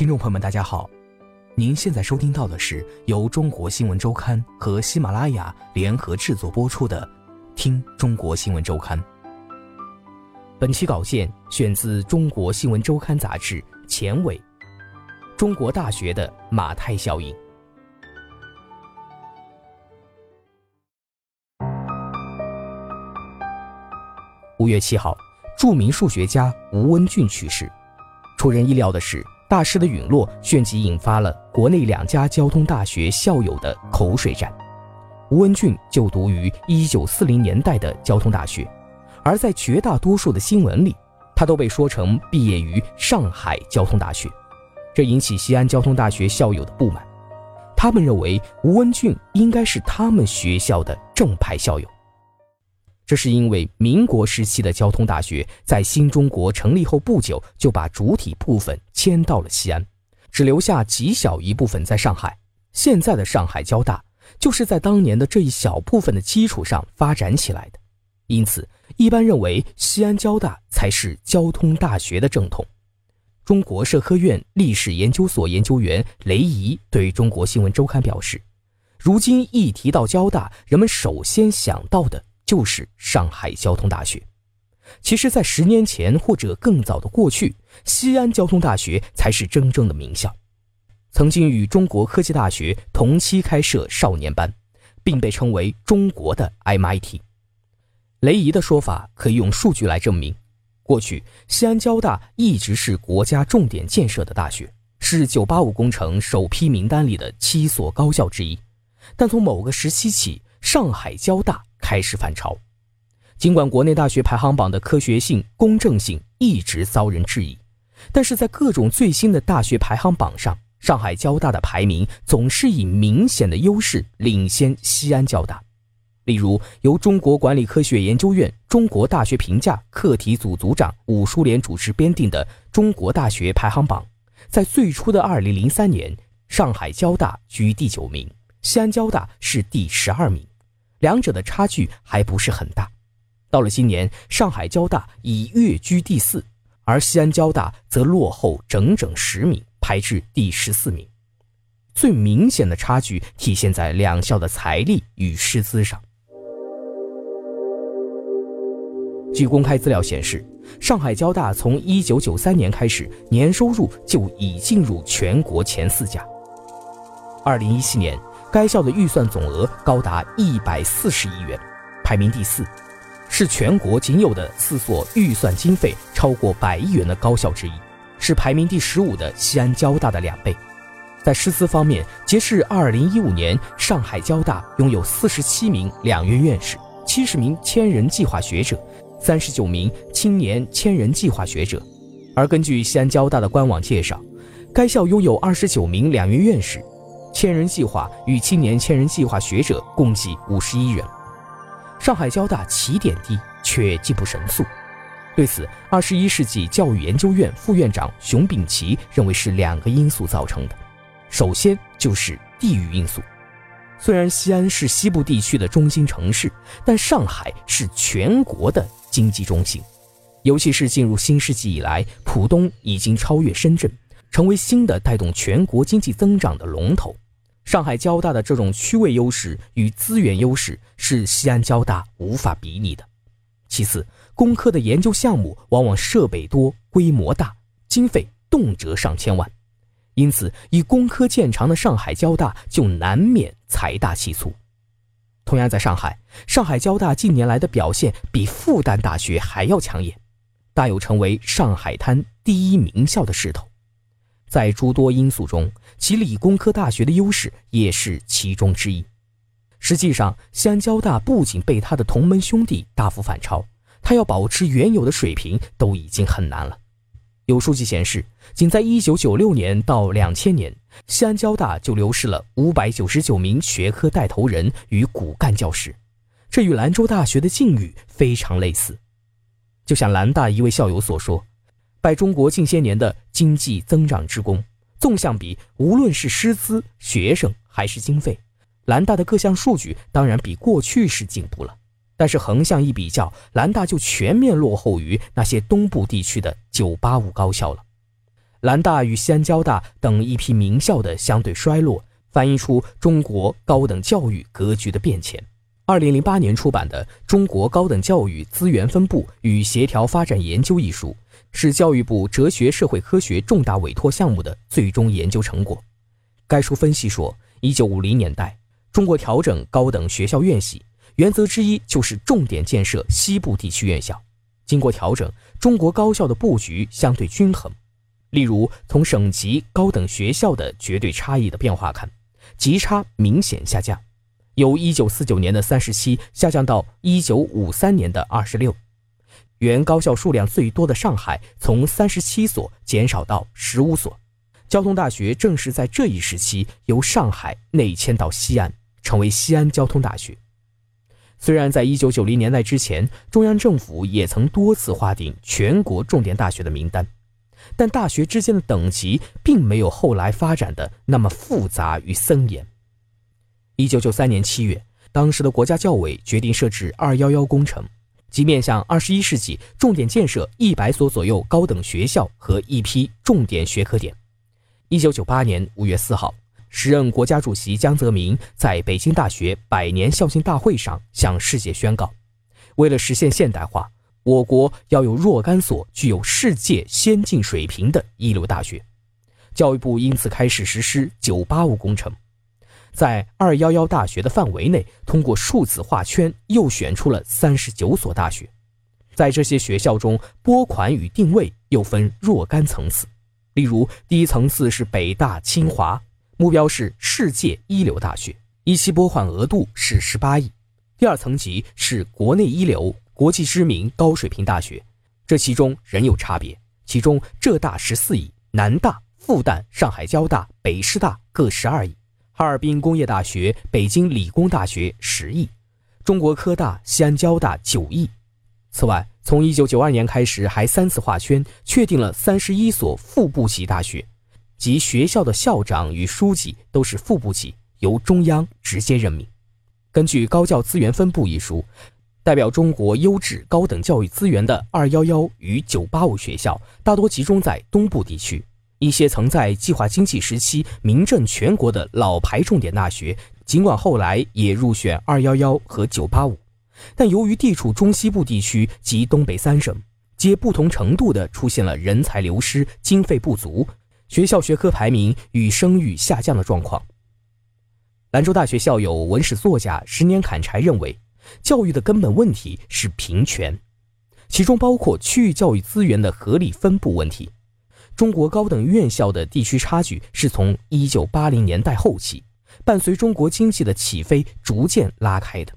听众朋友们，大家好，您现在收听到的是由中国新闻周刊和喜马拉雅联合制作播出的《听中国新闻周刊》。本期稿件选自《中国新闻周刊》杂志前尾。中国大学的马太效应。五月七号，著名数学家吴文俊去世。出人意料的是，大师的陨落旋即引发了国内两家交通大学校友的口水战。吴文俊就读于一九四零年代的交通大学，而在绝大多数的新闻里，他都被说成毕业于上海交通大学。这引起西安交通大学校友的不满，他们认为吴文俊应该是他们学校的正派校友。这是因为民国时期的交通大学在新中国成立后不久就把主体部分迁到了西安，只留下极小一部分在上海。现在的上海交大就是在当年的这一小部分的基础上发展起来的，因此一般认为西安交大才是交通大学的正统。中国社科院历史研究所研究员雷怡对中国新闻周刊表示：“如今一提到交大，人们首先想到的就是上海交通大学。其实，在十年前或者更早的过去，西安交通大学才是真正的名校，曾经与中国科技大学同期开设少年班，并被称为中国的 MIT。”雷怡的说法可以用数据来证明。过去，西安交大一直是国家重点建设的大学，是“九八五”工程首批名单里的七所高校之一。但从某个时期起，上海交大开始反潮。尽管国内大学排行榜的科学性、公正性一直遭人质疑，但是在各种最新的大学排行榜上，上海交大的排名总是以明显的优势领先西安交大。例如，由中国管理科学研究院中国大学评价课题组组长武书莲主持编定的《中国大学排行榜》，在最初的2003年，上海交大居第九名，西安交大是第十二名，两者的差距还不是很大。到了今年，上海交大已跃居第四，而西安交大则落后整整十名，排至第十四名。最明显的差距体现在两校的财力与师资上。据公开资料显示，上海交大从1993年开始，年收入就已进入全国前四甲。2017年，该校的预算总额高达140亿元，排名第四，是全国仅有的四所预算经费超过百亿元的高校之一，是排名第十五的西安交大的两倍。在师资方面，截至2015年，上海交大拥有47名两院院士，70名千人计划学者。三十九名青年千人计划学者，而根据西安交大的官网介绍，该校拥有二十九名两院院士，千人计划与青年千人计划学者共计五十一人。上海交大起点低，却进步神速。对此，二十一世纪教育研究院副院长熊丙奇认为是两个因素造成的，首先就是地域因素。虽然西安是西部地区的中心城市，但上海是全国的。经济中心，尤其是进入新世纪以来，浦东已经超越深圳，成为新的带动全国经济增长的龙头。上海交大的这种区位优势与资源优势是西安交大无法比拟的。其次，工科的研究项目往往设备多、规模大，经费动辄上千万，因此以工科见长的上海交大就难免财大气粗。同样在上海，上海交大近年来的表现比复旦大学还要抢眼，大有成为上海滩第一名校的势头。在诸多因素中，其理工科大学的优势也是其中之一。实际上，西安交大不仅被他的同门兄弟大幅反超，他要保持原有的水平都已经很难了。有数据显示，仅在1996年到2000年，西安交大就流失了599名学科带头人与骨干教师，这与兰州大学的境遇非常类似。就像兰大一位校友所说：“拜中国近些年的经济增长之功，纵向比，无论是师资、学生还是经费，兰大的各项数据当然比过去是进步了。”但是横向一比较，兰大就全面落后于那些东部地区的985高校了。兰大与西安交大等一批名校的相对衰落，反映出中国高等教育格局的变迁。2008年出版的《中国高等教育资源分布与协调发展研究》一书，是教育部哲学社会科学重大委托项目的最终研究成果。该书分析说，1950年代，中国调整高等学校院系。原则之一就是重点建设西部地区院校。经过调整，中国高校的布局相对均衡。例如，从省级高等学校的绝对差异的变化看，级差明显下降，由1949年的37下降到1953年的26。原高校数量最多的上海，从37所减少到15所。交通大学正是在这一时期由上海内迁到西安，成为西安交通大学。虽然在一九九零年代之前，中央政府也曾多次划定全国重点大学的名单，但大学之间的等级并没有后来发展的那么复杂与森严。一九九三年七月，当时的国家教委决定设置“二幺幺”工程，即面向二十一世纪重点建设一百所左右高等学校和一批重点学科点。一九九八年五月四号。时任国家主席江泽民在北京大学百年校庆大会上向世界宣告：为了实现现代化，我国要有若干所具有世界先进水平的一流大学。教育部因此开始实施“九八五”工程，在“二幺幺”大学的范围内，通过数字划圈，又选出了三十九所大学。在这些学校中，拨款与定位又分若干层次，例如，第一层次是北大、清华。目标是世界一流大学，一期拨款额度是十八亿。第二层级是国内一流、国际知名高水平大学，这其中仍有差别。其中浙大十四亿，南大、复旦、上海交大、北师大各十二亿，哈尔滨工业大学、北京理工大学十亿，中国科大、西安交大九亿。此外，从一九九二年开始，还三次划圈，确定了三十一所副部级大学。及学校的校长与书记都是副部级，由中央直接任命。根据《高教资源分布》一书，代表中国优质高等教育资源的“二幺幺”与“九八五”学校，大多集中在东部地区。一些曾在计划经济时期名震全国的老牌重点大学，尽管后来也入选“二幺幺”和“九八五”，但由于地处中西部地区及东北三省，皆不同程度地出现了人才流失、经费不足。学校学科排名与声誉下降的状况。兰州大学校友、文史作家十年砍柴认为，教育的根本问题是平权，其中包括区域教育资源的合理分布问题。中国高等院校的地区差距是从一九八零年代后期，伴随中国经济的起飞逐渐拉开的。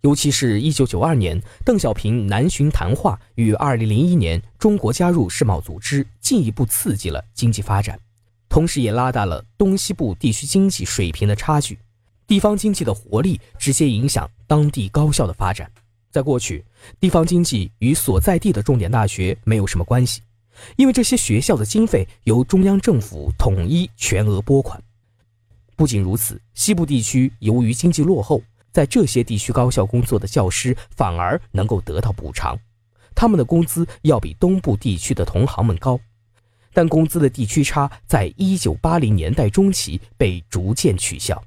尤其是一九九二年邓小平南巡谈话与二零零一年中国加入世贸组织，进一步刺激了经济发展，同时也拉大了东西部地区经济水平的差距。地方经济的活力直接影响当地高校的发展。在过去，地方经济与所在地的重点大学没有什么关系，因为这些学校的经费由中央政府统一全额拨款。不仅如此，西部地区由于经济落后。在这些地区高校工作的教师反而能够得到补偿，他们的工资要比东部地区的同行们高，但工资的地区差在一九八零年代中期被逐渐取消。